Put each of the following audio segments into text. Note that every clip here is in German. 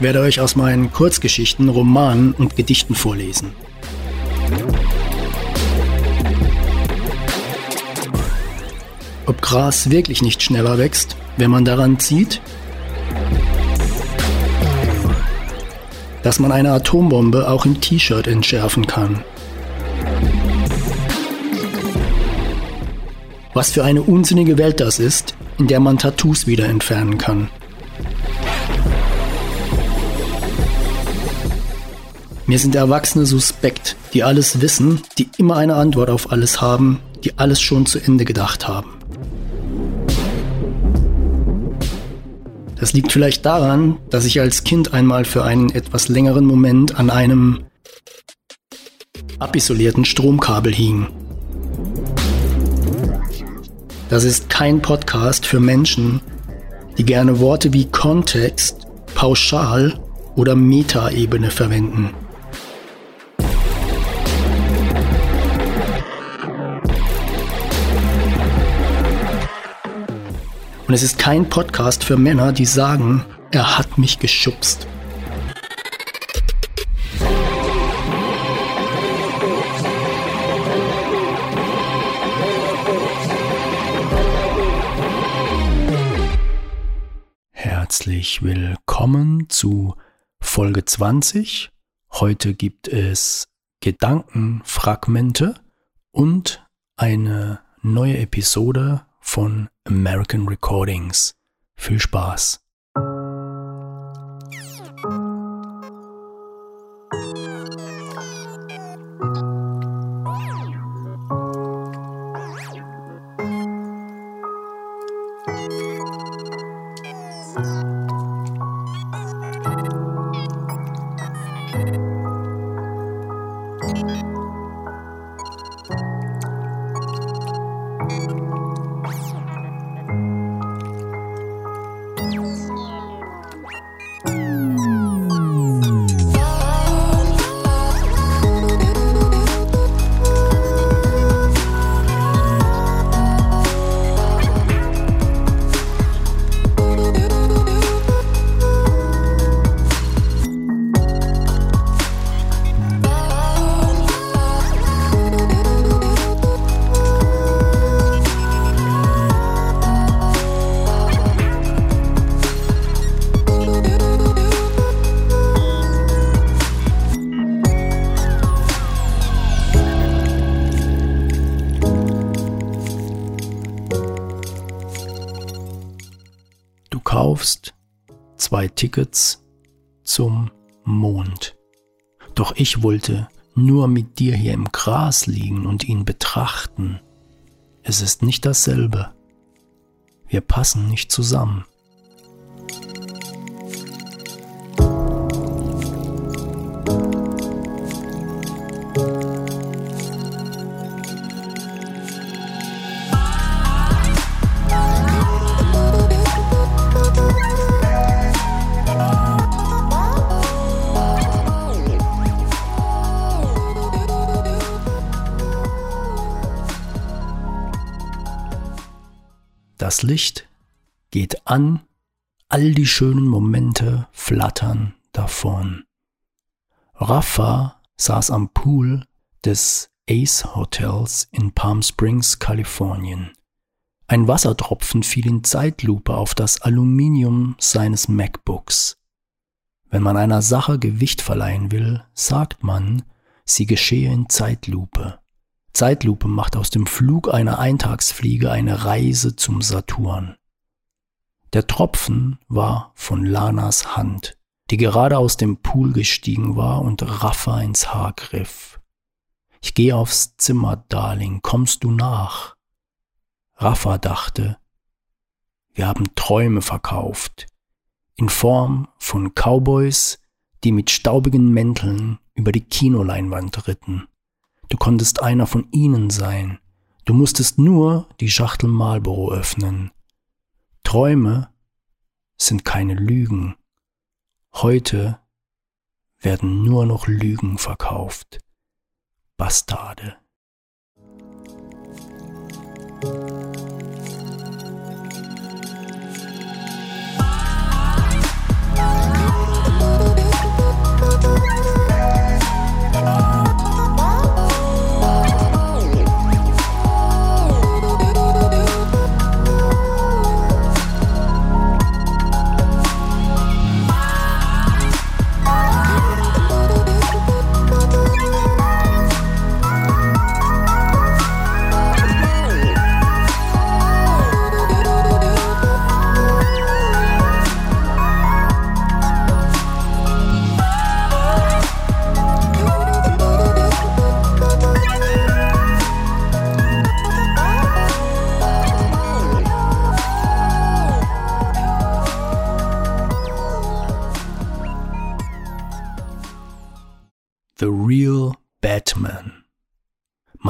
Ich werde euch aus meinen Kurzgeschichten, Romanen und Gedichten vorlesen. Ob Gras wirklich nicht schneller wächst, wenn man daran zieht? Dass man eine Atombombe auch im T-Shirt entschärfen kann. Was für eine unsinnige Welt das ist, in der man Tattoos wieder entfernen kann. Mir sind Erwachsene suspekt, die alles wissen, die immer eine Antwort auf alles haben, die alles schon zu Ende gedacht haben. Das liegt vielleicht daran, dass ich als Kind einmal für einen etwas längeren Moment an einem abisolierten Stromkabel hing. Das ist kein Podcast für Menschen, die gerne Worte wie Kontext, Pauschal oder Metaebene verwenden. Und es ist kein Podcast für Männer, die sagen, er hat mich geschubst. Herzlich willkommen zu Folge 20. Heute gibt es Gedankenfragmente und eine neue Episode von American Recordings. Viel Spaß! Zwei Tickets zum Mond. Doch ich wollte nur mit dir hier im Gras liegen und ihn betrachten. Es ist nicht dasselbe. Wir passen nicht zusammen. Das Licht geht an, all die schönen Momente flattern davon. Rafa saß am Pool des Ace Hotels in Palm Springs, Kalifornien. Ein Wassertropfen fiel in Zeitlupe auf das Aluminium seines MacBooks. Wenn man einer Sache Gewicht verleihen will, sagt man, sie geschehe in Zeitlupe. Zeitlupe macht aus dem Flug einer Eintagsfliege eine Reise zum Saturn. Der Tropfen war von Lanas Hand, die gerade aus dem Pool gestiegen war und Raffa ins Haar griff. Ich gehe aufs Zimmer, Darling, kommst du nach? Raffa dachte, wir haben Träume verkauft, in Form von Cowboys, die mit staubigen Mänteln über die Kinoleinwand ritten. Du konntest einer von ihnen sein. Du musstest nur die Schachtel Marlboro öffnen. Träume sind keine Lügen. Heute werden nur noch Lügen verkauft. Bastarde.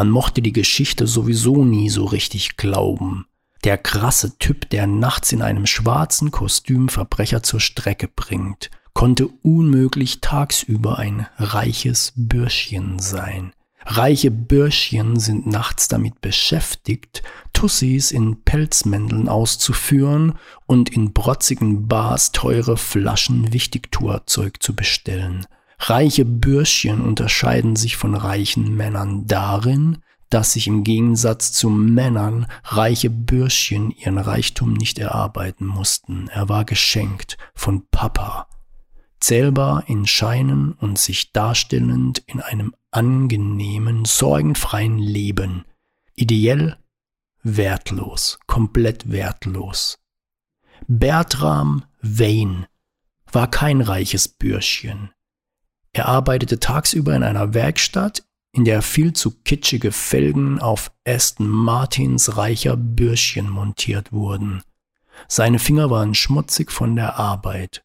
Man mochte die Geschichte sowieso nie so richtig glauben. Der krasse Typ, der nachts in einem schwarzen Kostüm Verbrecher zur Strecke bringt, konnte unmöglich tagsüber ein reiches Bürschchen sein. Reiche Bürschchen sind nachts damit beschäftigt, Tussis in Pelzmänteln auszuführen und in brotzigen Bars teure Flaschen Wichtigtuerzeug zu bestellen. Reiche Bürschchen unterscheiden sich von reichen Männern darin, dass sich im Gegensatz zu Männern reiche Bürschchen ihren Reichtum nicht erarbeiten mussten. Er war geschenkt von Papa, zählbar in Scheinen und sich darstellend in einem angenehmen, sorgenfreien Leben, ideell wertlos, komplett wertlos. Bertram Wayne war kein reiches Bürschchen. Er arbeitete tagsüber in einer Werkstatt, in der viel zu kitschige Felgen auf Aston Martins reicher Bürschchen montiert wurden. Seine Finger waren schmutzig von der Arbeit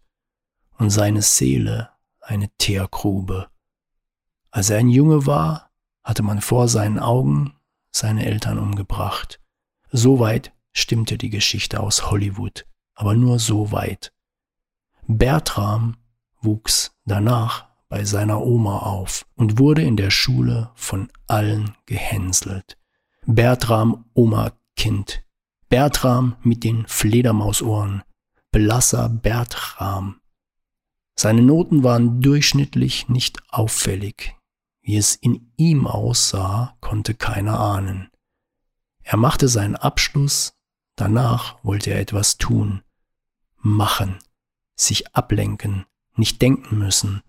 und seine Seele eine Teergrube. Als er ein Junge war, hatte man vor seinen Augen seine Eltern umgebracht. So weit stimmte die Geschichte aus Hollywood, aber nur so weit. Bertram wuchs danach bei seiner Oma auf und wurde in der Schule von allen gehänselt. Bertram Oma Kind. Bertram mit den Fledermausohren. Blasser Bertram. Seine Noten waren durchschnittlich nicht auffällig. Wie es in ihm aussah, konnte keiner ahnen. Er machte seinen Abschluss, danach wollte er etwas tun. Machen, sich ablenken, nicht denken müssen,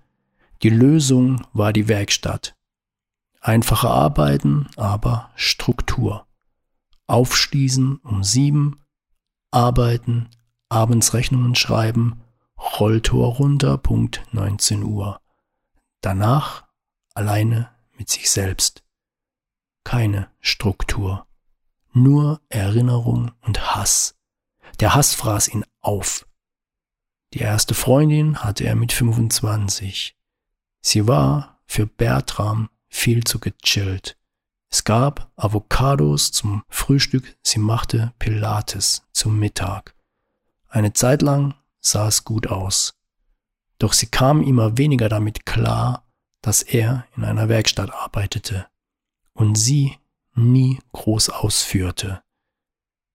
die Lösung war die Werkstatt. Einfache Arbeiten, aber Struktur. Aufschließen um sieben, arbeiten, abends Rechnungen schreiben, Rolltor runter, Punkt 19 Uhr. Danach alleine mit sich selbst. Keine Struktur. Nur Erinnerung und Hass. Der Hass fraß ihn auf. Die erste Freundin hatte er mit 25. Sie war für Bertram viel zu gechillt. Es gab Avocados zum Frühstück, sie machte Pilates zum Mittag. Eine Zeit lang sah es gut aus. Doch sie kam immer weniger damit klar, dass er in einer Werkstatt arbeitete und sie nie groß ausführte.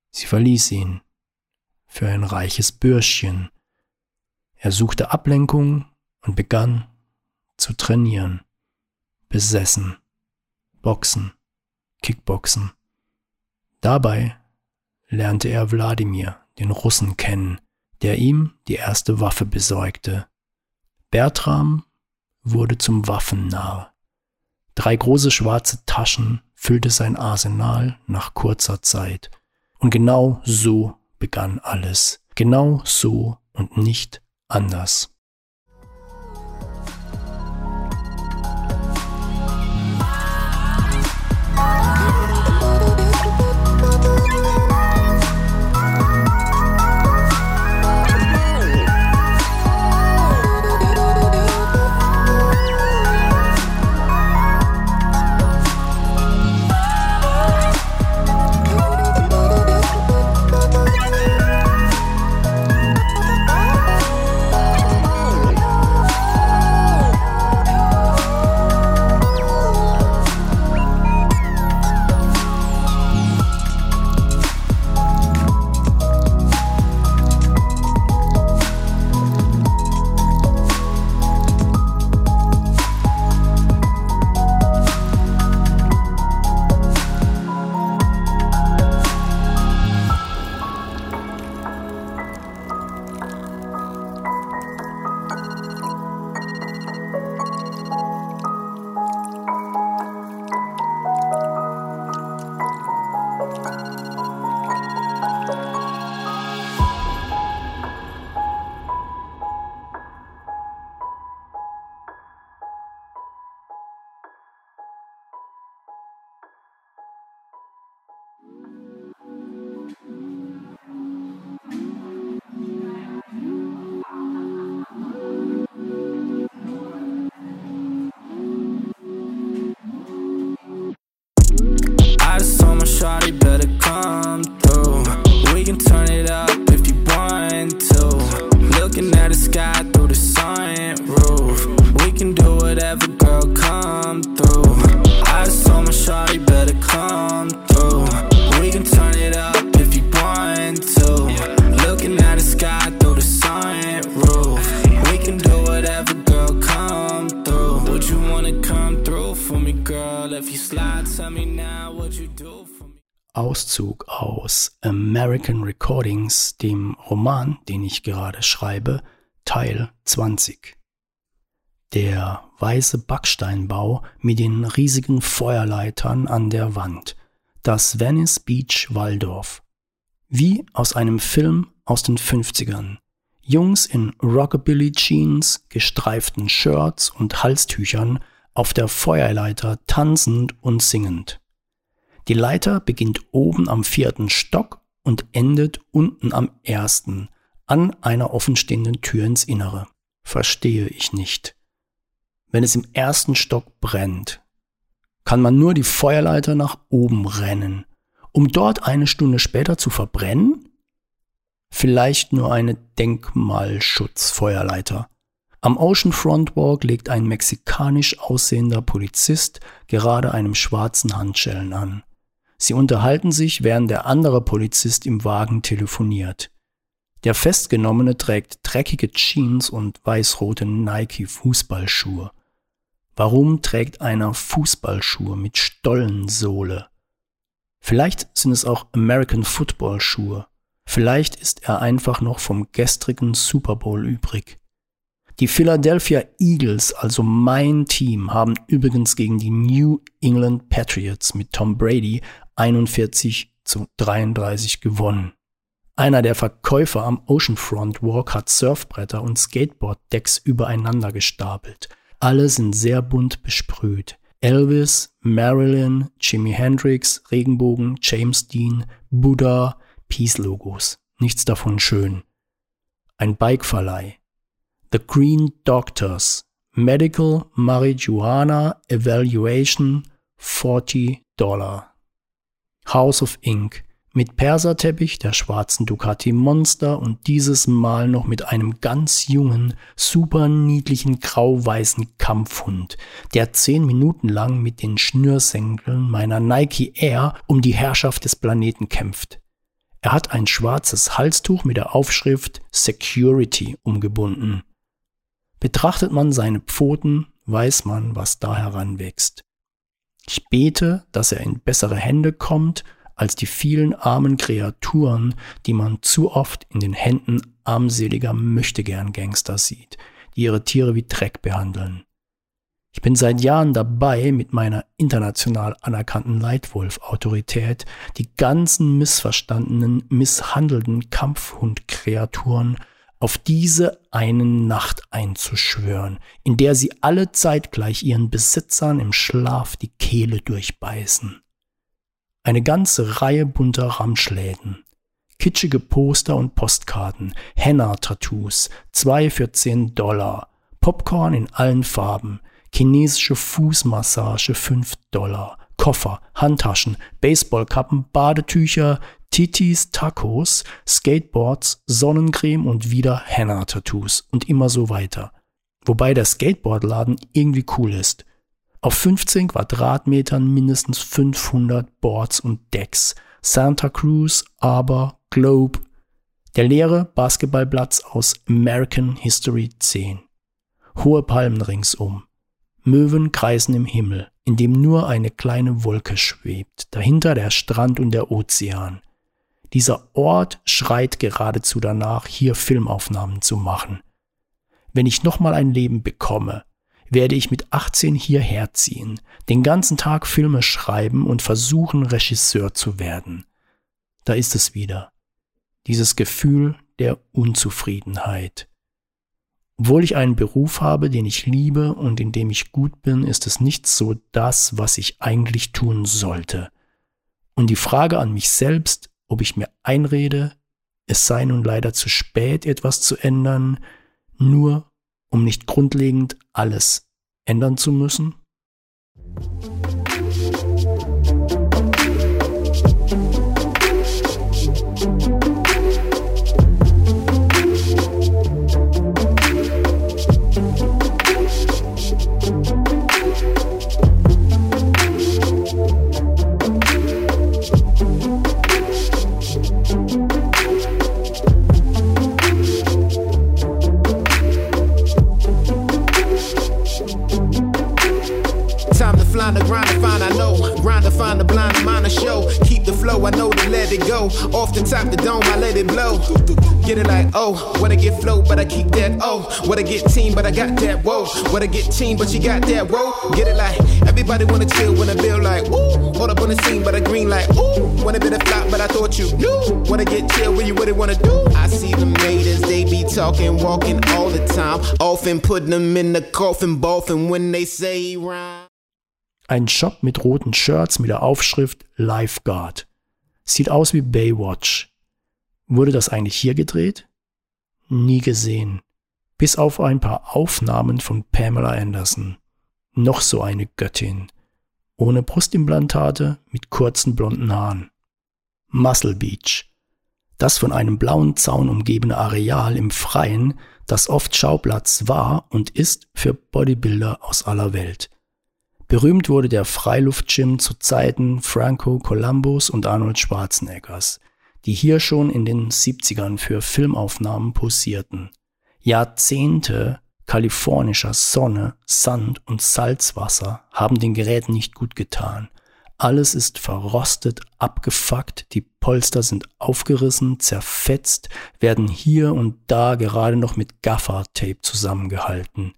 Sie verließ ihn für ein reiches Bürschchen. Er suchte Ablenkung und begann zu trainieren. Besessen. Boxen. Kickboxen. Dabei lernte er Wladimir, den Russen, kennen, der ihm die erste Waffe besorgte. Bertram wurde zum Waffennarr. Drei große schwarze Taschen füllte sein Arsenal nach kurzer Zeit. Und genau so begann alles. Genau so und nicht anders. American Recordings, dem Roman, den ich gerade schreibe, Teil 20. Der weiße Backsteinbau mit den riesigen Feuerleitern an der Wand. Das Venice Beach Waldorf. Wie aus einem Film aus den 50ern. Jungs in Rockabilly Jeans, gestreiften Shirts und Halstüchern auf der Feuerleiter tanzend und singend. Die Leiter beginnt oben am vierten Stock und endet unten am ersten, an einer offenstehenden Tür ins Innere. Verstehe ich nicht. Wenn es im ersten Stock brennt, kann man nur die Feuerleiter nach oben rennen, um dort eine Stunde später zu verbrennen? Vielleicht nur eine Denkmalschutzfeuerleiter. Am Oceanfront Walk legt ein mexikanisch aussehender Polizist gerade einem schwarzen Handschellen an. Sie unterhalten sich, während der andere Polizist im Wagen telefoniert. Der Festgenommene trägt dreckige Jeans und weißrote Nike Fußballschuhe. Warum trägt einer Fußballschuhe mit Stollensohle? Vielleicht sind es auch American Football Schuhe. Vielleicht ist er einfach noch vom gestrigen Super Bowl übrig. Die Philadelphia Eagles, also mein Team, haben übrigens gegen die New England Patriots mit Tom Brady 41 zu 33 gewonnen. Einer der Verkäufer am Oceanfront Walk hat Surfbretter und Skateboard-Decks übereinander gestapelt. Alle sind sehr bunt besprüht. Elvis, Marilyn, Jimi Hendrix, Regenbogen, James Dean, Buddha, Peace-Logos. Nichts davon schön. Ein Bikeverleih. The Green Doctors. Medical Marijuana Evaluation 40 Dollar. House of Ink mit Perserteppich, der schwarzen Ducati Monster und dieses Mal noch mit einem ganz jungen, super niedlichen grau-weißen Kampfhund, der zehn Minuten lang mit den Schnürsenkeln meiner Nike Air um die Herrschaft des Planeten kämpft. Er hat ein schwarzes Halstuch mit der Aufschrift Security umgebunden. Betrachtet man seine Pfoten, weiß man, was da heranwächst. Ich bete, dass er in bessere Hände kommt als die vielen armen Kreaturen, die man zu oft in den Händen armseliger Möchtegern-Gangster sieht, die ihre Tiere wie Dreck behandeln. Ich bin seit Jahren dabei, mit meiner international anerkannten Leitwolf-Autorität die ganzen missverstandenen, misshandelten Kampfhundkreaturen auf diese einen Nacht einzuschwören, in der sie alle zeitgleich ihren Besitzern im Schlaf die Kehle durchbeißen. Eine ganze Reihe bunter Ramschläden. Kitschige Poster und Postkarten, Henna-Tattoos, zwei für zehn Dollar, Popcorn in allen Farben, chinesische Fußmassage fünf Dollar, Koffer, Handtaschen, Baseballkappen, Badetücher, Titis, Tacos, Skateboards, Sonnencreme und wieder Henna-Tattoos und immer so weiter. Wobei der Skateboardladen irgendwie cool ist. Auf 15 Quadratmetern mindestens 500 Boards und Decks. Santa Cruz, Aber, Globe. Der leere Basketballplatz aus American History 10. Hohe Palmen ringsum. Möwen kreisen im Himmel, in dem nur eine kleine Wolke schwebt, dahinter der Strand und der Ozean. Dieser Ort schreit geradezu danach, hier Filmaufnahmen zu machen. Wenn ich nochmal ein Leben bekomme, werde ich mit 18 hierher ziehen, den ganzen Tag Filme schreiben und versuchen, Regisseur zu werden. Da ist es wieder. Dieses Gefühl der Unzufriedenheit. Obwohl ich einen Beruf habe, den ich liebe und in dem ich gut bin, ist es nicht so das, was ich eigentlich tun sollte. Und die Frage an mich selbst, ob ich mir einrede, es sei nun leider zu spät, etwas zu ändern, nur um nicht grundlegend alles ändern zu müssen? Let it go. Off the top the dome, I let it blow. Get it like, oh, wanna get flow, but I keep that, oh. Wanna get team, but I got that, whoa. Wanna get team, but you got that, whoa. Get it like, everybody wanna chill, wanna build like, ooh. Hold up on the scene, but I green like, ooh. Wanna be the flop, but I thought you knew. Wanna get chill, when you really wanna do? I see them haters, they be talking, walking all the time. Often putting them in the coffin, boffin when they say rhyme. Ein Shop mit roten Shirts mit der Aufschrift Lifeguard. Sieht aus wie Baywatch. Wurde das eigentlich hier gedreht? Nie gesehen. Bis auf ein paar Aufnahmen von Pamela Anderson. Noch so eine Göttin. Ohne Brustimplantate, mit kurzen blonden Haaren. Muscle Beach. Das von einem blauen Zaun umgebene Areal im Freien, das oft Schauplatz war und ist für Bodybuilder aus aller Welt. Berühmt wurde der Freiluftgym zu Zeiten Franco Columbus und Arnold Schwarzeneggers, die hier schon in den 70ern für Filmaufnahmen posierten. Jahrzehnte kalifornischer Sonne, Sand und Salzwasser haben den Geräten nicht gut getan. Alles ist verrostet, abgefuckt, die Polster sind aufgerissen, zerfetzt, werden hier und da gerade noch mit Gaffer-Tape zusammengehalten.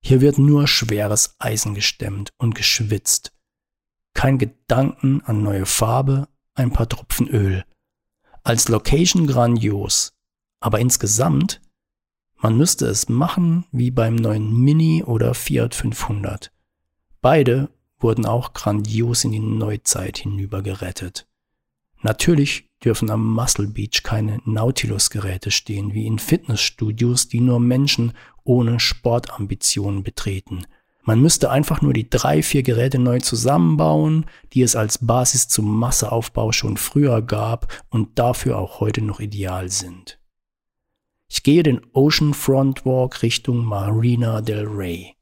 Hier wird nur schweres Eisen gestemmt und geschwitzt. Kein Gedanken an neue Farbe, ein paar Tropfen Öl. Als Location grandios, aber insgesamt, man müsste es machen wie beim neuen Mini oder Fiat 500. Beide wurden auch grandios in die Neuzeit hinüber gerettet. Natürlich dürfen am Muscle Beach keine Nautilus-Geräte stehen, wie in Fitnessstudios, die nur Menschen ohne Sportambitionen betreten. Man müsste einfach nur die drei, vier Geräte neu zusammenbauen, die es als Basis zum Masseaufbau schon früher gab und dafür auch heute noch ideal sind. Ich gehe den Oceanfront Walk Richtung Marina del Rey.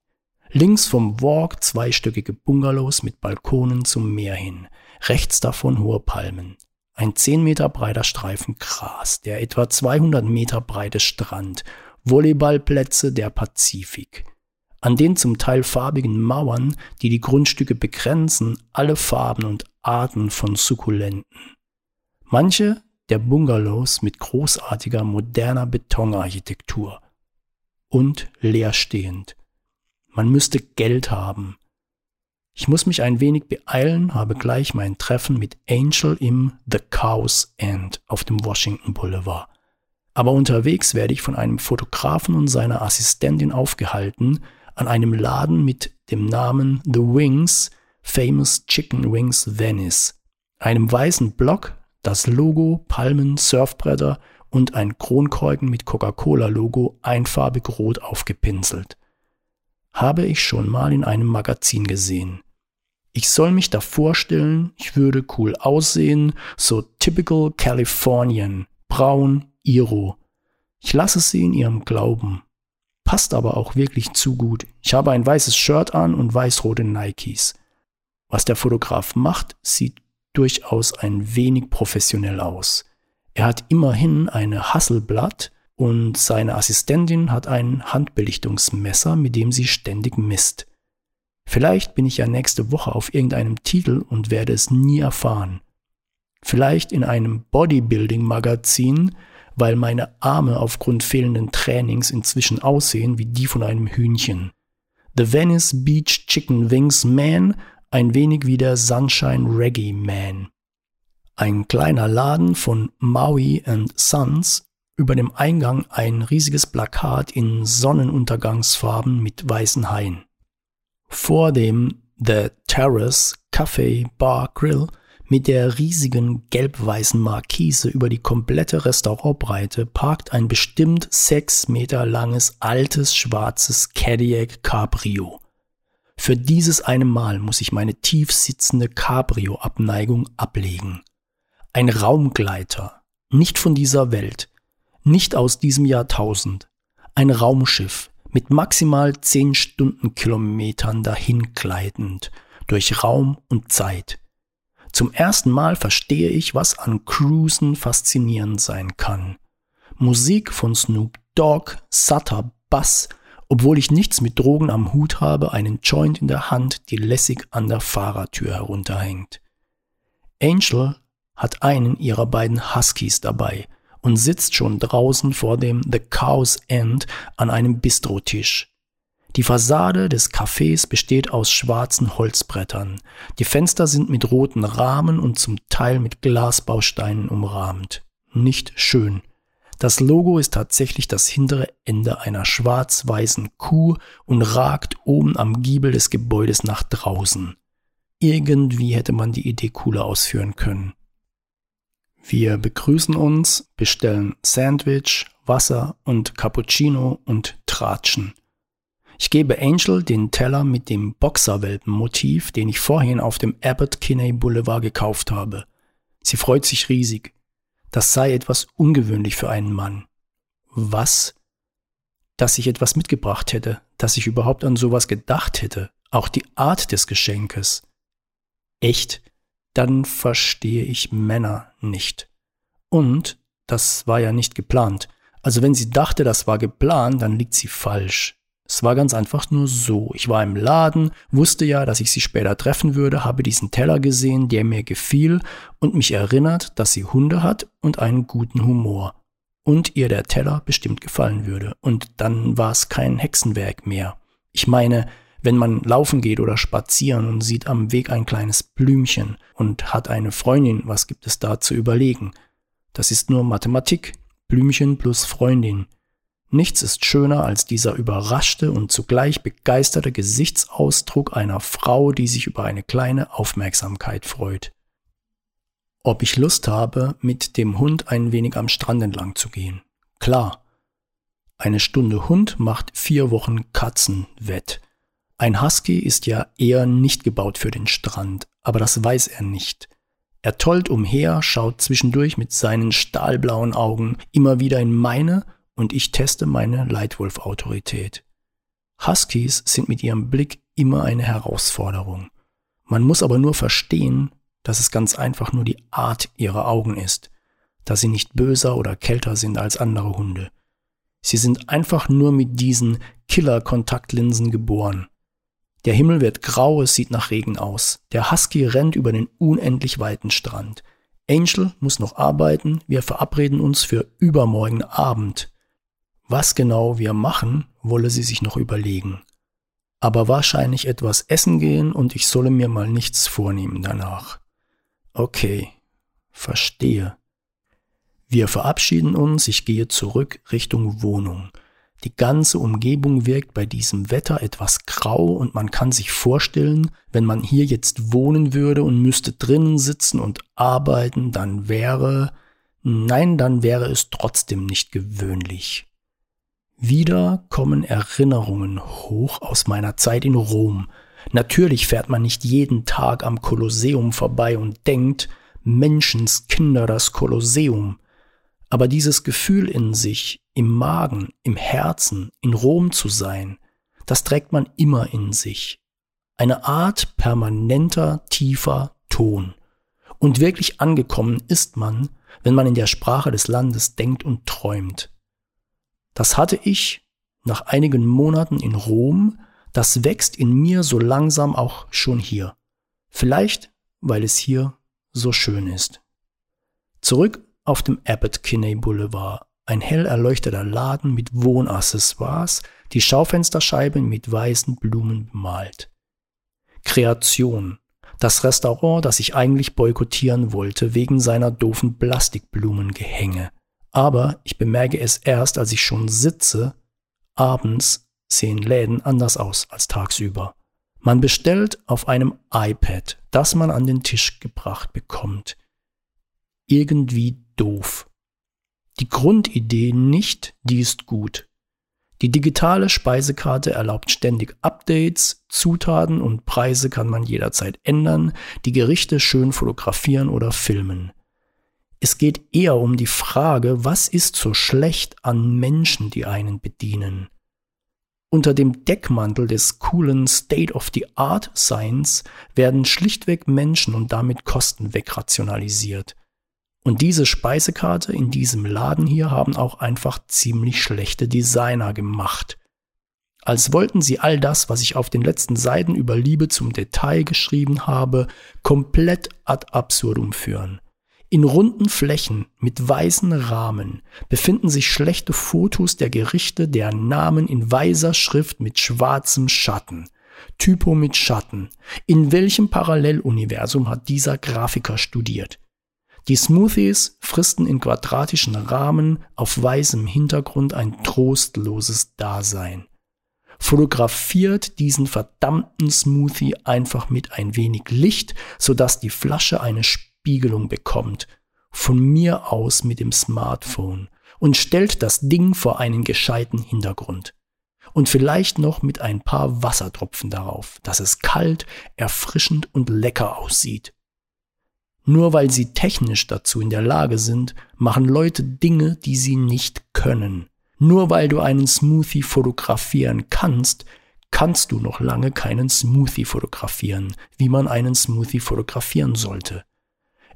Links vom Walk zweistöckige Bungalows mit Balkonen zum Meer hin, rechts davon hohe Palmen. Ein 10 Meter breiter Streifen Gras, der etwa 200 Meter breite Strand, Volleyballplätze der Pazifik. An den zum Teil farbigen Mauern, die die Grundstücke begrenzen, alle Farben und Arten von Sukkulenten. Manche der Bungalows mit großartiger moderner Betonarchitektur. Und leerstehend. Man müsste Geld haben, ich muss mich ein wenig beeilen, habe gleich mein Treffen mit Angel im The Cow's End auf dem Washington Boulevard. Aber unterwegs werde ich von einem Fotografen und seiner Assistentin aufgehalten an einem Laden mit dem Namen The Wings Famous Chicken Wings Venice, einem weißen Block, das Logo, Palmen, Surfbretter und ein Kronkorken mit Coca-Cola-Logo einfarbig rot aufgepinselt. Habe ich schon mal in einem Magazin gesehen. Ich soll mich da vorstellen, ich würde cool aussehen, so typical Californian, braun, Iro. Ich lasse sie in ihrem Glauben. Passt aber auch wirklich zu gut. Ich habe ein weißes Shirt an und weißrote Nikes. Was der Fotograf macht, sieht durchaus ein wenig professionell aus. Er hat immerhin eine Hasselblatt und seine Assistentin hat ein Handbelichtungsmesser, mit dem sie ständig misst. Vielleicht bin ich ja nächste Woche auf irgendeinem Titel und werde es nie erfahren. Vielleicht in einem Bodybuilding-Magazin, weil meine Arme aufgrund fehlenden Trainings inzwischen aussehen wie die von einem Hühnchen. The Venice Beach Chicken Wings Man, ein wenig wie der Sunshine Reggae Man. Ein kleiner Laden von Maui and Sons, über dem Eingang ein riesiges Plakat in Sonnenuntergangsfarben mit weißen Haien. Vor dem The Terrace Café Bar Grill mit der riesigen gelb-weißen Markise über die komplette Restaurantbreite parkt ein bestimmt sechs Meter langes altes schwarzes Cadillac Cabrio. Für dieses eine Mal muss ich meine tief sitzende Cabrio-Abneigung ablegen. Ein Raumgleiter, nicht von dieser Welt, nicht aus diesem Jahrtausend, ein Raumschiff, mit maximal 10 Stundenkilometern dahingleitend durch Raum und Zeit. Zum ersten Mal verstehe ich, was an Cruisen faszinierend sein kann. Musik von Snoop Dogg, Sutter Bass obwohl ich nichts mit Drogen am Hut habe, einen Joint in der Hand, die lässig an der Fahrertür herunterhängt. Angel hat einen ihrer beiden Huskies dabei und sitzt schon draußen vor dem The Cow's End an einem Bistrotisch. Die Fassade des Cafés besteht aus schwarzen Holzbrettern. Die Fenster sind mit roten Rahmen und zum Teil mit Glasbausteinen umrahmt. Nicht schön. Das Logo ist tatsächlich das hintere Ende einer schwarz-weißen Kuh und ragt oben am Giebel des Gebäudes nach draußen. Irgendwie hätte man die Idee cooler ausführen können. Wir begrüßen uns, bestellen Sandwich, Wasser und Cappuccino und tratschen. Ich gebe Angel den Teller mit dem Boxerwelpenmotiv, den ich vorhin auf dem Abbott Kinney Boulevard gekauft habe. Sie freut sich riesig. Das sei etwas ungewöhnlich für einen Mann. Was? Dass ich etwas mitgebracht hätte, dass ich überhaupt an sowas gedacht hätte, auch die Art des Geschenkes. Echt? Dann verstehe ich Männer nicht. Und das war ja nicht geplant. Also wenn sie dachte, das war geplant, dann liegt sie falsch. Es war ganz einfach nur so. Ich war im Laden, wusste ja, dass ich sie später treffen würde, habe diesen Teller gesehen, der mir gefiel und mich erinnert, dass sie Hunde hat und einen guten Humor. Und ihr der Teller bestimmt gefallen würde. Und dann war es kein Hexenwerk mehr. Ich meine, wenn man laufen geht oder spazieren und sieht am Weg ein kleines Blümchen und hat eine Freundin, was gibt es da zu überlegen? Das ist nur Mathematik. Blümchen plus Freundin. Nichts ist schöner als dieser überraschte und zugleich begeisterte Gesichtsausdruck einer Frau, die sich über eine kleine Aufmerksamkeit freut. Ob ich Lust habe, mit dem Hund ein wenig am Strand entlang zu gehen? Klar. Eine Stunde Hund macht vier Wochen Katzen wett. Ein Husky ist ja eher nicht gebaut für den Strand, aber das weiß er nicht. Er tollt umher, schaut zwischendurch mit seinen stahlblauen Augen immer wieder in meine und ich teste meine Leitwolf-Autorität. Huskies sind mit ihrem Blick immer eine Herausforderung. Man muss aber nur verstehen, dass es ganz einfach nur die Art ihrer Augen ist, dass sie nicht böser oder kälter sind als andere Hunde. Sie sind einfach nur mit diesen Killer-Kontaktlinsen geboren. Der Himmel wird grau, es sieht nach Regen aus. Der Husky rennt über den unendlich weiten Strand. Angel muss noch arbeiten, wir verabreden uns für übermorgen Abend. Was genau wir machen, wolle sie sich noch überlegen. Aber wahrscheinlich etwas essen gehen und ich solle mir mal nichts vornehmen danach. Okay, verstehe. Wir verabschieden uns, ich gehe zurück Richtung Wohnung. Die ganze Umgebung wirkt bei diesem Wetter etwas grau und man kann sich vorstellen, wenn man hier jetzt wohnen würde und müsste drinnen sitzen und arbeiten, dann wäre, nein, dann wäre es trotzdem nicht gewöhnlich. Wieder kommen Erinnerungen hoch aus meiner Zeit in Rom. Natürlich fährt man nicht jeden Tag am Kolosseum vorbei und denkt, Menschenskinder das Kolosseum. Aber dieses Gefühl in sich, im Magen, im Herzen, in Rom zu sein, das trägt man immer in sich. Eine Art permanenter, tiefer Ton. Und wirklich angekommen ist man, wenn man in der Sprache des Landes denkt und träumt. Das hatte ich nach einigen Monaten in Rom, das wächst in mir so langsam auch schon hier. Vielleicht, weil es hier so schön ist. Zurück auf dem Abbott Kinney Boulevard. Ein hell erleuchteter Laden mit Wohnaccessoires, die Schaufensterscheiben mit weißen Blumen bemalt. Kreation. Das Restaurant, das ich eigentlich boykottieren wollte, wegen seiner doofen Plastikblumengehänge. Aber ich bemerke es erst, als ich schon sitze. Abends sehen Läden anders aus als tagsüber. Man bestellt auf einem iPad, das man an den Tisch gebracht bekommt. Irgendwie doof. Die Grundidee nicht, die ist gut. Die digitale Speisekarte erlaubt ständig Updates, Zutaten und Preise kann man jederzeit ändern, die Gerichte schön fotografieren oder filmen. Es geht eher um die Frage, was ist so schlecht an Menschen, die einen bedienen? Unter dem Deckmantel des coolen State-of-the-Art Science werden schlichtweg Menschen und damit Kosten wegrationalisiert. Und diese Speisekarte in diesem Laden hier haben auch einfach ziemlich schlechte Designer gemacht. als wollten sie all das, was ich auf den letzten Seiten über Liebe zum Detail geschrieben habe, komplett ad absurdum führen. In runden Flächen mit weißen Rahmen befinden sich schlechte Fotos der Gerichte, deren Namen in weißer Schrift mit schwarzem Schatten. Typo mit Schatten. In welchem Paralleluniversum hat dieser Grafiker studiert? Die Smoothies fristen in quadratischen Rahmen auf weißem Hintergrund ein trostloses Dasein. Fotografiert diesen verdammten Smoothie einfach mit ein wenig Licht, sodass die Flasche eine Spiegelung bekommt, von mir aus mit dem Smartphone und stellt das Ding vor einen gescheiten Hintergrund. Und vielleicht noch mit ein paar Wassertropfen darauf, dass es kalt, erfrischend und lecker aussieht. Nur weil sie technisch dazu in der Lage sind, machen Leute Dinge, die sie nicht können. Nur weil du einen Smoothie fotografieren kannst, kannst du noch lange keinen Smoothie fotografieren, wie man einen Smoothie fotografieren sollte.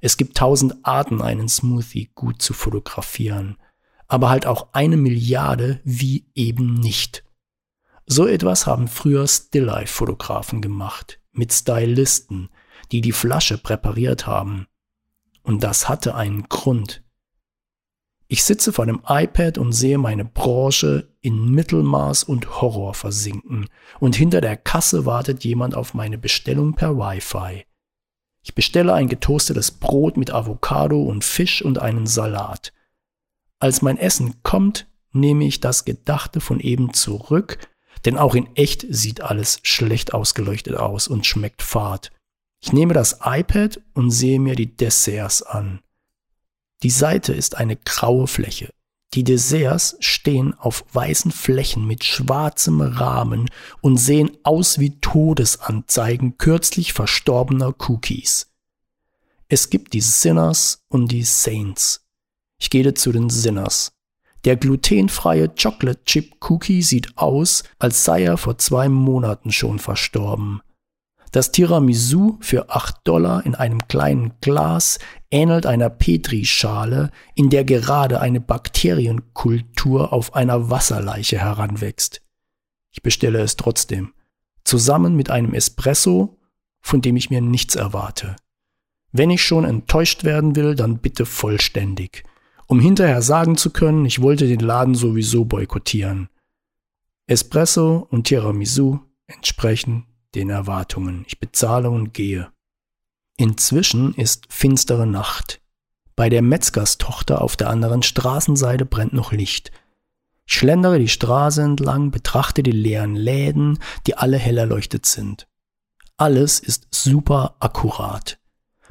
Es gibt tausend Arten, einen Smoothie gut zu fotografieren, aber halt auch eine Milliarde wie eben nicht. So etwas haben früher Stilllife-Fotografen gemacht, mit Stylisten, die die Flasche präpariert haben. Und das hatte einen Grund. Ich sitze vor dem iPad und sehe meine Branche in Mittelmaß und Horror versinken, und hinter der Kasse wartet jemand auf meine Bestellung per Wi-Fi. Ich bestelle ein getoastetes Brot mit Avocado und Fisch und einen Salat. Als mein Essen kommt, nehme ich das Gedachte von eben zurück, denn auch in echt sieht alles schlecht ausgeleuchtet aus und schmeckt fad. Ich nehme das iPad und sehe mir die Desserts an. Die Seite ist eine graue Fläche. Die Desserts stehen auf weißen Flächen mit schwarzem Rahmen und sehen aus wie Todesanzeigen kürzlich verstorbener Cookies. Es gibt die Sinners und die Saints. Ich gehe zu den Sinners. Der glutenfreie Chocolate Chip Cookie sieht aus, als sei er vor zwei Monaten schon verstorben. Das Tiramisu für 8 Dollar in einem kleinen Glas ähnelt einer Petrischale, in der gerade eine Bakterienkultur auf einer Wasserleiche heranwächst. Ich bestelle es trotzdem, zusammen mit einem Espresso, von dem ich mir nichts erwarte. Wenn ich schon enttäuscht werden will, dann bitte vollständig, um hinterher sagen zu können, ich wollte den Laden sowieso boykottieren. Espresso und Tiramisu entsprechen den Erwartungen. Ich bezahle und gehe. Inzwischen ist finstere Nacht. Bei der Metzgerstochter auf der anderen Straßenseite brennt noch Licht. Ich schlendere die Straße entlang, betrachte die leeren Läden, die alle hell erleuchtet sind. Alles ist super akkurat.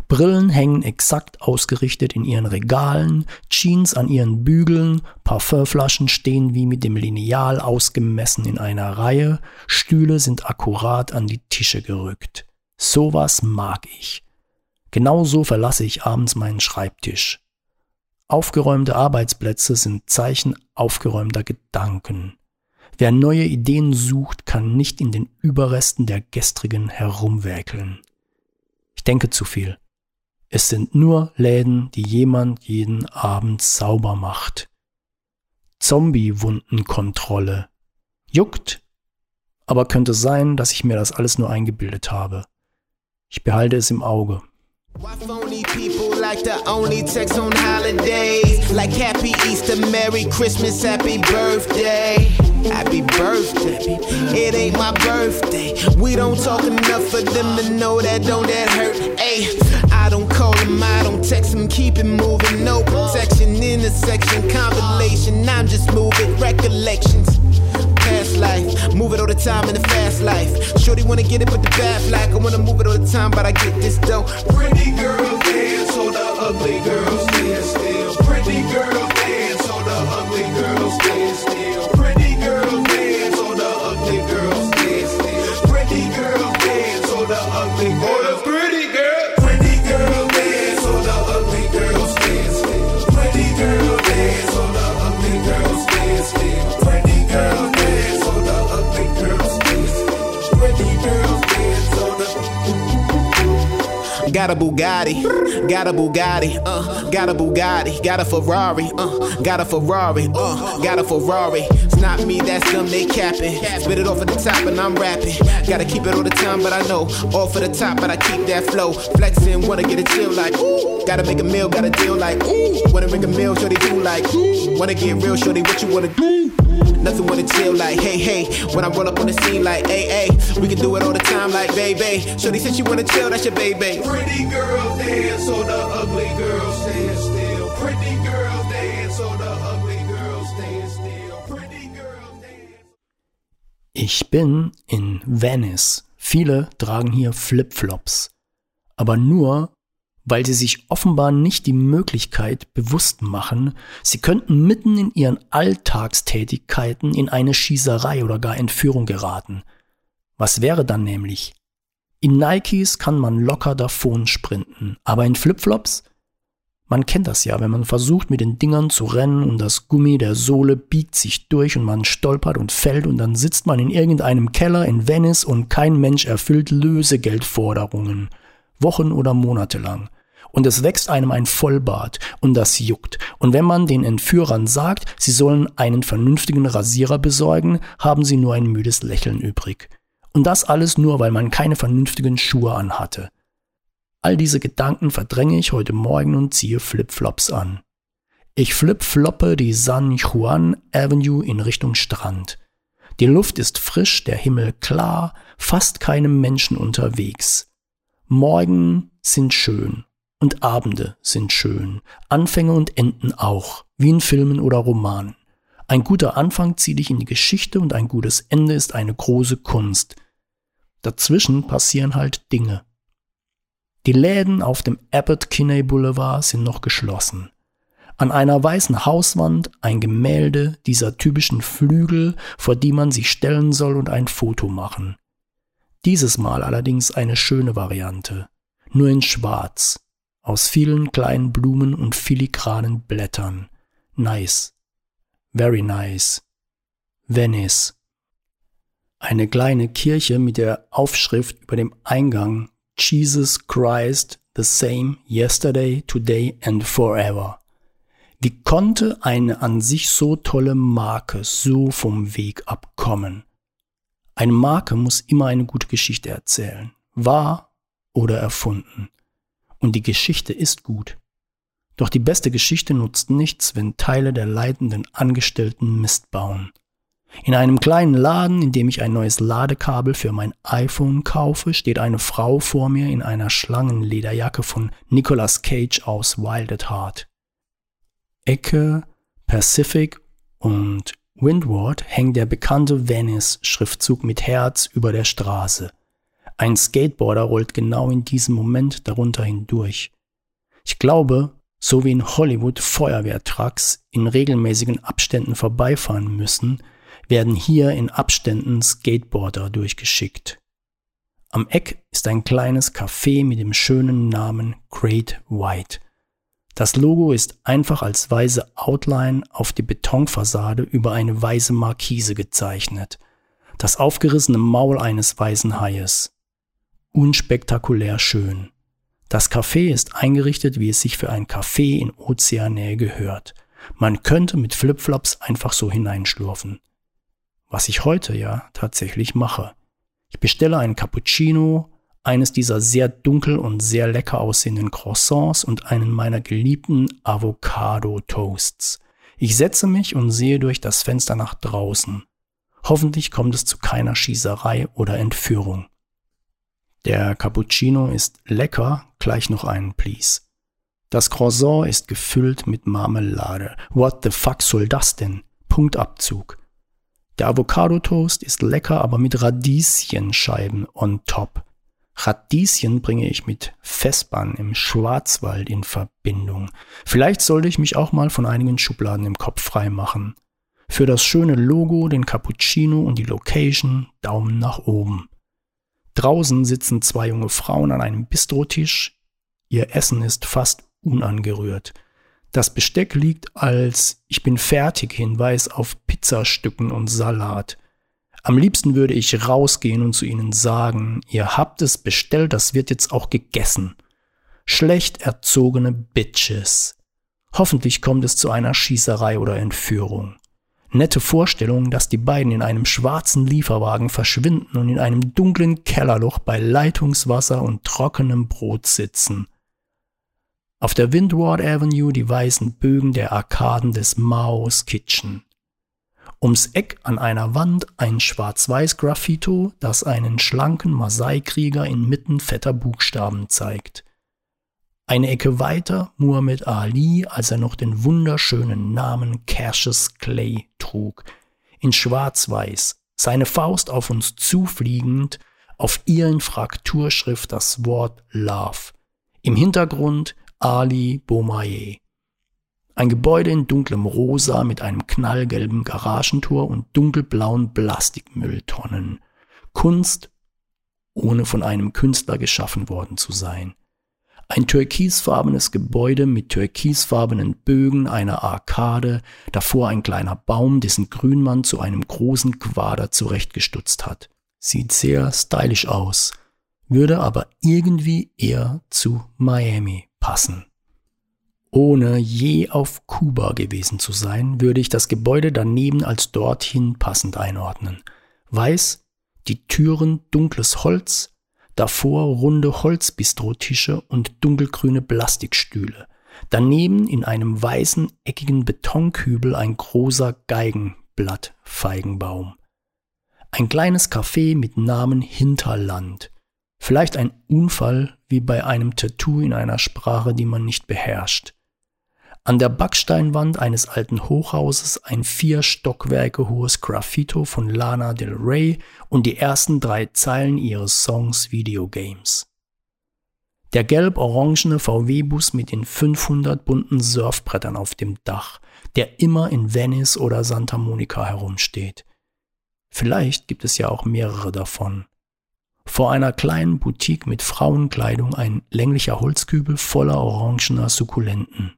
Brillen hängen exakt ausgerichtet in ihren Regalen, Jeans an ihren Bügeln, Parfümflaschen stehen wie mit dem Lineal ausgemessen in einer Reihe, Stühle sind akkurat an die Tische gerückt. Sowas mag ich. Genauso verlasse ich abends meinen Schreibtisch. Aufgeräumte Arbeitsplätze sind Zeichen aufgeräumter Gedanken. Wer neue Ideen sucht, kann nicht in den Überresten der gestrigen herumwerkeln. Ich denke zu viel. Es sind nur Läden, die jemand jeden Abend sauber macht. Zombie-Wundenkontrolle. Juckt, aber könnte sein, dass ich mir das alles nur eingebildet habe. Ich behalte es im Auge. Why phony people like to only text on holidays? Like Happy Easter, Merry Christmas, Happy Birthday. Happy birthday. It ain't my birthday. We don't talk enough for them to know that don't that hurt. Hey, text them, keep it moving. No protection, intersection, compilation. I'm just moving recollections past life. Move it all the time in the fast life. Shorty wanna get it, but the bad like I wanna move it all the time, but I get this dough. Pretty girls dance, so the ugly girls dance still. Pretty girls dance, so the ugly girls dance still. Got a Bugatti, got a Bugatti, uh, got a Bugatti, got a Ferrari, uh, got a Ferrari, uh, got a Ferrari. It's not me, that's them, they capping. Spit it off at the top and I'm rapping. Gotta keep it all the time, but I know. All for the top, but I keep that flow. Flexing, wanna get a chill like, ooh. Gotta make a meal, gotta deal like, ooh. Wanna make a meal, they do like, ooh. Wanna get real, they what you wanna do. Nothing wanna chill like, hey, hey. When I roll up on the scene like, hey, hey. We can do it all the time like, baby. Shorty said she wanna chill, that's your baby. Pretty girls dance, so the ugly girls stand still. Pretty girls dance, so the ugly girls stand still. Pretty girls dance. Ich bin in Venice. Viele tragen hier Flipflops. Aber nur, weil sie sich offenbar nicht die Möglichkeit bewusst machen, sie könnten mitten in ihren Alltagstätigkeiten in eine Schießerei oder gar Entführung geraten. Was wäre dann nämlich? In Nikes kann man locker davon sprinten, aber in Flipflops? Man kennt das ja, wenn man versucht mit den Dingern zu rennen und das Gummi der Sohle biegt sich durch und man stolpert und fällt und dann sitzt man in irgendeinem Keller in Venice und kein Mensch erfüllt Lösegeldforderungen. Wochen oder Monate lang. Und es wächst einem ein Vollbart und das juckt. Und wenn man den Entführern sagt, sie sollen einen vernünftigen Rasierer besorgen, haben sie nur ein müdes Lächeln übrig. Und das alles nur, weil man keine vernünftigen Schuhe anhatte. All diese Gedanken verdränge ich heute Morgen und ziehe Flipflops an. Ich flipfloppe die San Juan Avenue in Richtung Strand. Die Luft ist frisch, der Himmel klar, fast keine Menschen unterwegs. Morgen sind schön und Abende sind schön, Anfänge und Enden auch, wie in Filmen oder Romanen. Ein guter Anfang zieht dich in die Geschichte und ein gutes Ende ist eine große Kunst. Dazwischen passieren halt Dinge. Die Läden auf dem Abbott Kinney Boulevard sind noch geschlossen. An einer weißen Hauswand ein Gemälde dieser typischen Flügel, vor die man sich stellen soll und ein Foto machen. Dieses Mal allerdings eine schöne Variante, nur in Schwarz, aus vielen kleinen Blumen und filigranen Blättern. Nice. Very nice. Venice. Eine kleine Kirche mit der Aufschrift über dem Eingang Jesus Christ the same yesterday, today and forever. Wie konnte eine an sich so tolle Marke so vom Weg abkommen? Eine Marke muss immer eine gute Geschichte erzählen, wahr oder erfunden. Und die Geschichte ist gut. Doch die beste Geschichte nutzt nichts, wenn Teile der leitenden Angestellten Mist bauen. In einem kleinen Laden, in dem ich ein neues Ladekabel für mein iPhone kaufe, steht eine Frau vor mir in einer Schlangenlederjacke von Nicolas Cage aus Wild at Heart. Ecke Pacific und Windward hängt der bekannte Venice-Schriftzug mit Herz über der Straße. Ein Skateboarder rollt genau in diesem Moment darunter hindurch. Ich glaube, so wie in Hollywood Feuerwehrtrucks in regelmäßigen Abständen vorbeifahren müssen, werden hier in Abständen Skateboarder durchgeschickt. Am Eck ist ein kleines Café mit dem schönen Namen Great White. Das Logo ist einfach als weiße Outline auf die Betonfassade über eine weiße Markise gezeichnet. Das aufgerissene Maul eines weißen Haies. Unspektakulär schön. Das Café ist eingerichtet, wie es sich für ein Café in Ozeannähe gehört. Man könnte mit Flipflops einfach so hineinschlurfen was ich heute ja tatsächlich mache. Ich bestelle einen Cappuccino, eines dieser sehr dunkel und sehr lecker aussehenden Croissants und einen meiner geliebten Avocado-Toasts. Ich setze mich und sehe durch das Fenster nach draußen. Hoffentlich kommt es zu keiner Schießerei oder Entführung. Der Cappuccino ist lecker, gleich noch einen, please. Das Croissant ist gefüllt mit Marmelade. What the fuck soll das denn? Punktabzug. Der Avocado-Toast ist lecker, aber mit Radieschenscheiben on top. Radieschen bringe ich mit Vespern im Schwarzwald in Verbindung. Vielleicht sollte ich mich auch mal von einigen Schubladen im Kopf frei machen. Für das schöne Logo, den Cappuccino und die Location Daumen nach oben. Draußen sitzen zwei junge Frauen an einem Bistrotisch. Ihr Essen ist fast unangerührt. Das Besteck liegt als Ich bin fertig Hinweis auf Pizzastücken und Salat. Am liebsten würde ich rausgehen und zu ihnen sagen, ihr habt es bestellt, das wird jetzt auch gegessen. Schlecht erzogene Bitches. Hoffentlich kommt es zu einer Schießerei oder Entführung. Nette Vorstellung, dass die beiden in einem schwarzen Lieferwagen verschwinden und in einem dunklen Kellerloch bei Leitungswasser und trockenem Brot sitzen. Auf der Windward Avenue die weißen Bögen der Arkaden des Maos Kitchen. Ums Eck an einer Wand ein schwarz-weiß Graffito, das einen schlanken Maasai-Krieger inmitten fetter Buchstaben zeigt. Eine Ecke weiter Muhammad Ali, als er noch den wunderschönen Namen Cassius Clay trug, in schwarz-weiß, seine Faust auf uns zufliegend, auf ihren Frakturschrift das Wort Love. Im Hintergrund Ali Beaumaye. Ein Gebäude in dunklem Rosa mit einem knallgelben Garagentor und dunkelblauen Plastikmülltonnen. Kunst, ohne von einem Künstler geschaffen worden zu sein. Ein türkisfarbenes Gebäude mit türkisfarbenen Bögen, einer Arkade, davor ein kleiner Baum, dessen Grün man zu einem großen Quader zurechtgestutzt hat. Sieht sehr stylisch aus, würde aber irgendwie eher zu Miami passen. Ohne je auf Kuba gewesen zu sein, würde ich das Gebäude daneben als dorthin passend einordnen. Weiß, die Türen dunkles Holz, davor runde Holzbistrotische und dunkelgrüne Plastikstühle. Daneben in einem weißen, eckigen Betonkübel ein großer Geigenblattfeigenbaum. Ein kleines Café mit Namen Hinterland. Vielleicht ein Unfall wie bei einem Tattoo in einer Sprache, die man nicht beherrscht. An der Backsteinwand eines alten Hochhauses ein vier Stockwerke hohes Graffito von Lana Del Rey und die ersten drei Zeilen ihres Songs Videogames. Der gelb-orangene VW-Bus mit den 500 bunten Surfbrettern auf dem Dach, der immer in Venice oder Santa Monica herumsteht. Vielleicht gibt es ja auch mehrere davon. Vor einer kleinen Boutique mit Frauenkleidung ein länglicher Holzkübel voller orangener Sukkulenten.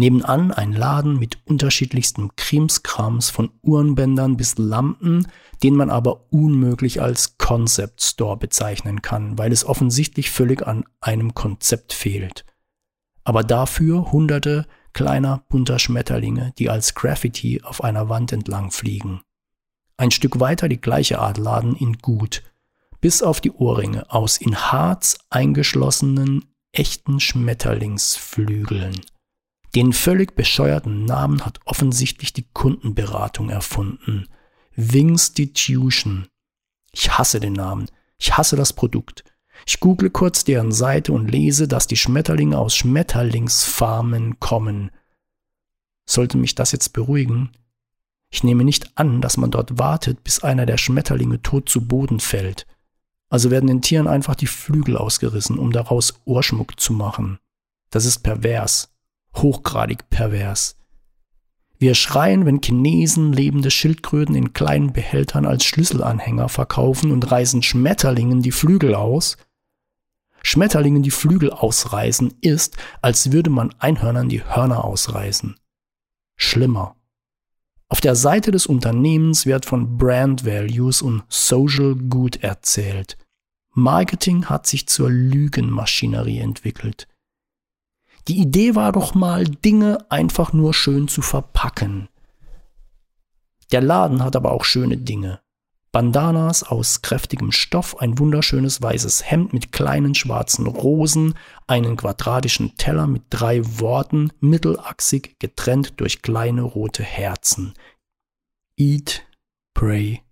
Nebenan ein Laden mit unterschiedlichstem Krimskrams von Uhrenbändern bis Lampen, den man aber unmöglich als Concept Store bezeichnen kann, weil es offensichtlich völlig an einem Konzept fehlt. Aber dafür hunderte kleiner bunter Schmetterlinge, die als Graffiti auf einer Wand entlang fliegen. Ein Stück weiter die gleiche Art Laden in Gut, bis auf die Ohrringe aus in Harz eingeschlossenen echten Schmetterlingsflügeln. Den völlig bescheuerten Namen hat offensichtlich die Kundenberatung erfunden. Wingstitution. Ich hasse den Namen. Ich hasse das Produkt. Ich google kurz deren Seite und lese, dass die Schmetterlinge aus Schmetterlingsfarmen kommen. Sollte mich das jetzt beruhigen? Ich nehme nicht an, dass man dort wartet, bis einer der Schmetterlinge tot zu Boden fällt. Also werden den Tieren einfach die Flügel ausgerissen, um daraus Ohrschmuck zu machen. Das ist pervers hochgradig pervers. Wir schreien, wenn Chinesen lebende Schildkröten in kleinen Behältern als Schlüsselanhänger verkaufen und reißen Schmetterlingen die Flügel aus. Schmetterlingen die Flügel ausreißen ist, als würde man Einhörnern die Hörner ausreißen. Schlimmer. Auf der Seite des Unternehmens wird von Brand Values und Social Good erzählt. Marketing hat sich zur Lügenmaschinerie entwickelt. Die Idee war doch mal, Dinge einfach nur schön zu verpacken. Der Laden hat aber auch schöne Dinge. Bandanas aus kräftigem Stoff, ein wunderschönes weißes Hemd mit kleinen schwarzen Rosen, einen quadratischen Teller mit drei Worten, mittelachsig getrennt durch kleine rote Herzen. Eat, pray,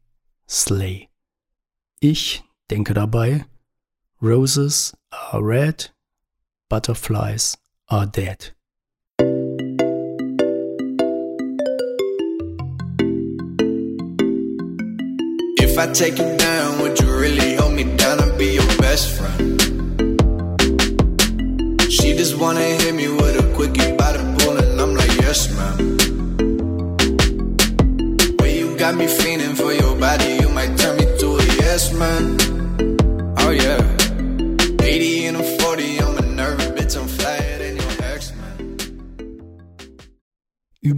slay. Ich denke dabei, Roses are red, butterflies are dead. If I take you down, would you really hold me down and be your best friend? She just wanna hit me with a quickie by the pool, and I'm like, yes, man. Well, you got me feeling for your body, you might turn me to a yes, man.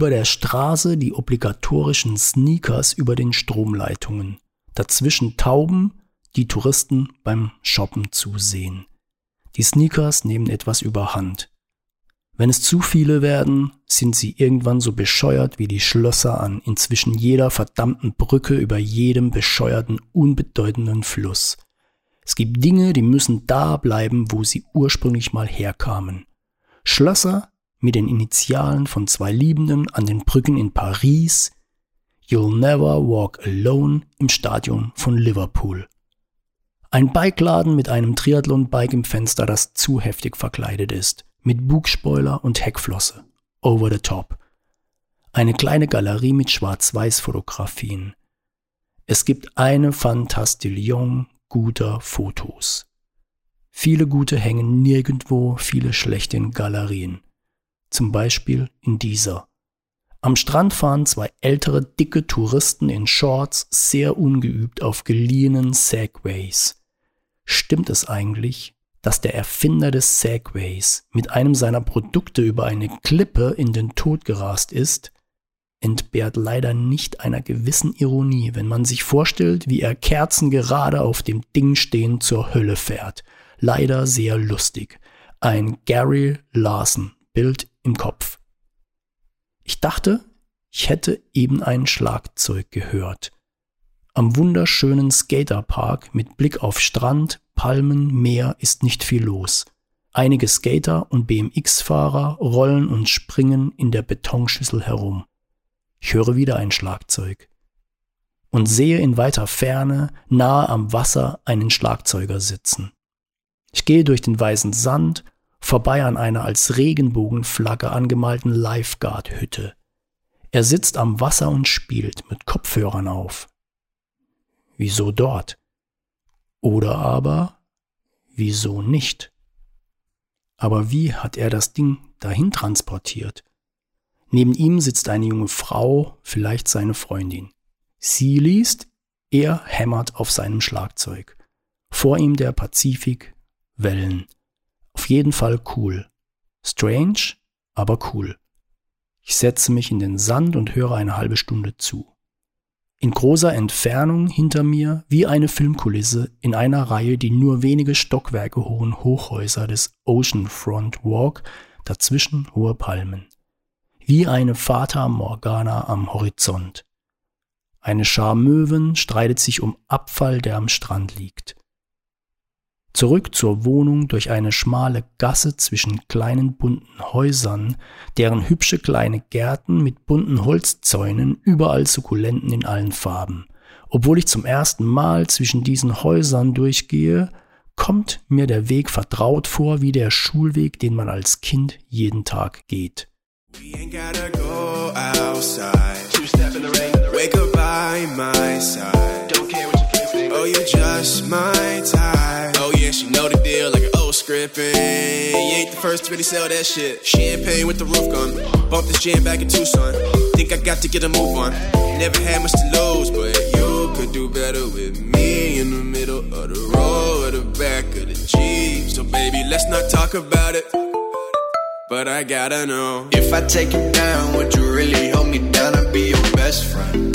Über der Straße die obligatorischen Sneakers über den Stromleitungen. Dazwischen Tauben, die Touristen beim Shoppen zusehen. Die Sneakers nehmen etwas überhand. Wenn es zu viele werden, sind sie irgendwann so bescheuert wie die Schlösser an inzwischen jeder verdammten Brücke über jedem bescheuerten, unbedeutenden Fluss. Es gibt Dinge, die müssen da bleiben, wo sie ursprünglich mal herkamen. Schlösser mit den Initialen von zwei Liebenden an den Brücken in Paris, You'll Never Walk Alone im Stadion von Liverpool. Ein Bikeladen mit einem Triathlon-Bike im Fenster, das zu heftig verkleidet ist, mit Bugspoiler und Heckflosse. Over the top. Eine kleine Galerie mit Schwarz-Weiß-Fotografien. Es gibt eine Fantastillion guter Fotos. Viele gute hängen nirgendwo, viele schlechte in Galerien. Zum Beispiel in dieser. Am Strand fahren zwei ältere, dicke Touristen in Shorts sehr ungeübt auf geliehenen Segways. Stimmt es eigentlich, dass der Erfinder des Segways mit einem seiner Produkte über eine Klippe in den Tod gerast ist? entbehrt leider nicht einer gewissen Ironie, wenn man sich vorstellt, wie er kerzengerade auf dem Ding stehend zur Hölle fährt. Leider sehr lustig. Ein Gary Larson Bild im Kopf. Ich dachte, ich hätte eben ein Schlagzeug gehört. Am wunderschönen Skaterpark mit Blick auf Strand, Palmen, Meer ist nicht viel los. Einige Skater und BMX-Fahrer rollen und springen in der Betonschüssel herum. Ich höre wieder ein Schlagzeug und sehe in weiter Ferne, nahe am Wasser, einen Schlagzeuger sitzen. Ich gehe durch den weißen Sand, vorbei an einer als Regenbogenflagge angemalten Lifeguard-Hütte. Er sitzt am Wasser und spielt mit Kopfhörern auf. Wieso dort? Oder aber, wieso nicht? Aber wie hat er das Ding dahin transportiert? Neben ihm sitzt eine junge Frau, vielleicht seine Freundin. Sie liest, er hämmert auf seinem Schlagzeug. Vor ihm der Pazifik, Wellen. Auf jeden Fall cool. Strange, aber cool. Ich setze mich in den Sand und höre eine halbe Stunde zu. In großer Entfernung hinter mir, wie eine Filmkulisse, in einer Reihe die nur wenige Stockwerke hohen Hochhäuser des Oceanfront Walk, dazwischen hohe Palmen wie eine Fata Morgana am Horizont. Eine Schar Möwen streitet sich um Abfall, der am Strand liegt. Zurück zur Wohnung durch eine schmale Gasse zwischen kleinen bunten Häusern, deren hübsche kleine Gärten mit bunten Holzzäunen überall Sukkulenten in allen Farben. Obwohl ich zum ersten Mal zwischen diesen Häusern durchgehe, kommt mir der Weg vertraut vor wie der Schulweg, den man als Kind jeden Tag geht. Wake up by my side. Care you. Oh, you just my type. Oh yeah, she know the deal like an old script. And you ain't the first to really sell that shit. Champagne with the roof gun. Bump this jam back in Tucson. Think I got to get a move on. Never had much to lose, but you could do better with me in the middle of the road, or the back of the Jeep. So baby, let's not talk about it but I gotta know. If I take you down, would you really hold me down and be your best friend?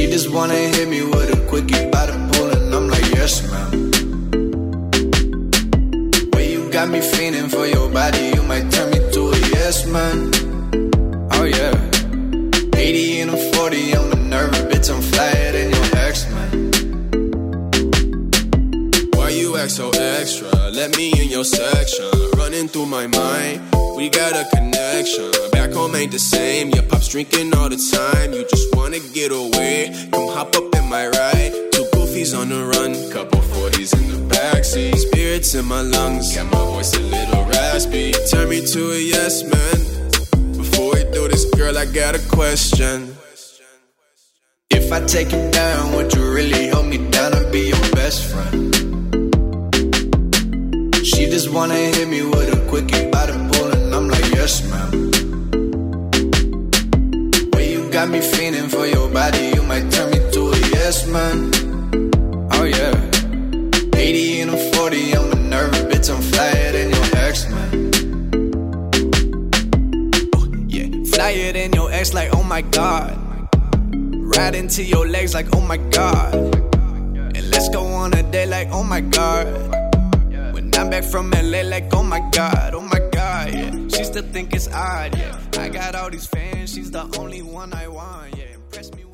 She just wanna hit me with a quickie by the pool, and I'm like, yes, ma'am. Way you got me feeling for your body, you might turn me to a yes, man. Oh, yeah. 80 and a 40, I'm a nervous bitch, I'm flyer than your ex, man. Why you act so extra? Let me in your section. Running through my mind, we got a connection. Back home ain't the same. Your pop's drinking all the time. You just wanna get away. Come hop up in my ride. Two goofies on the run, couple 40s in the backseat. Spirits in my lungs, got my voice a little raspy. Turn me to a yes man. Before we do this, girl, I got a question. If I take you down, would you really hold me down and be your best friend? She just wanna hit me with a quickie by the pool, and I'm like, yes, ma'am. Got me feeling for your body, you might turn me to a yes, man. Oh, yeah. 80 and a 40, I'm a nervous bitch, I'm flyer than your ex, man. Oh, yeah. Flyer than your ex, like, oh my god. Right into your legs, like, oh my god. And let's go on a date, like, oh my god. When I'm back from LA like, oh my god, oh my god, still think it's odd, yeah. I got all these fans, she's the only one I want, yeah. Impress me.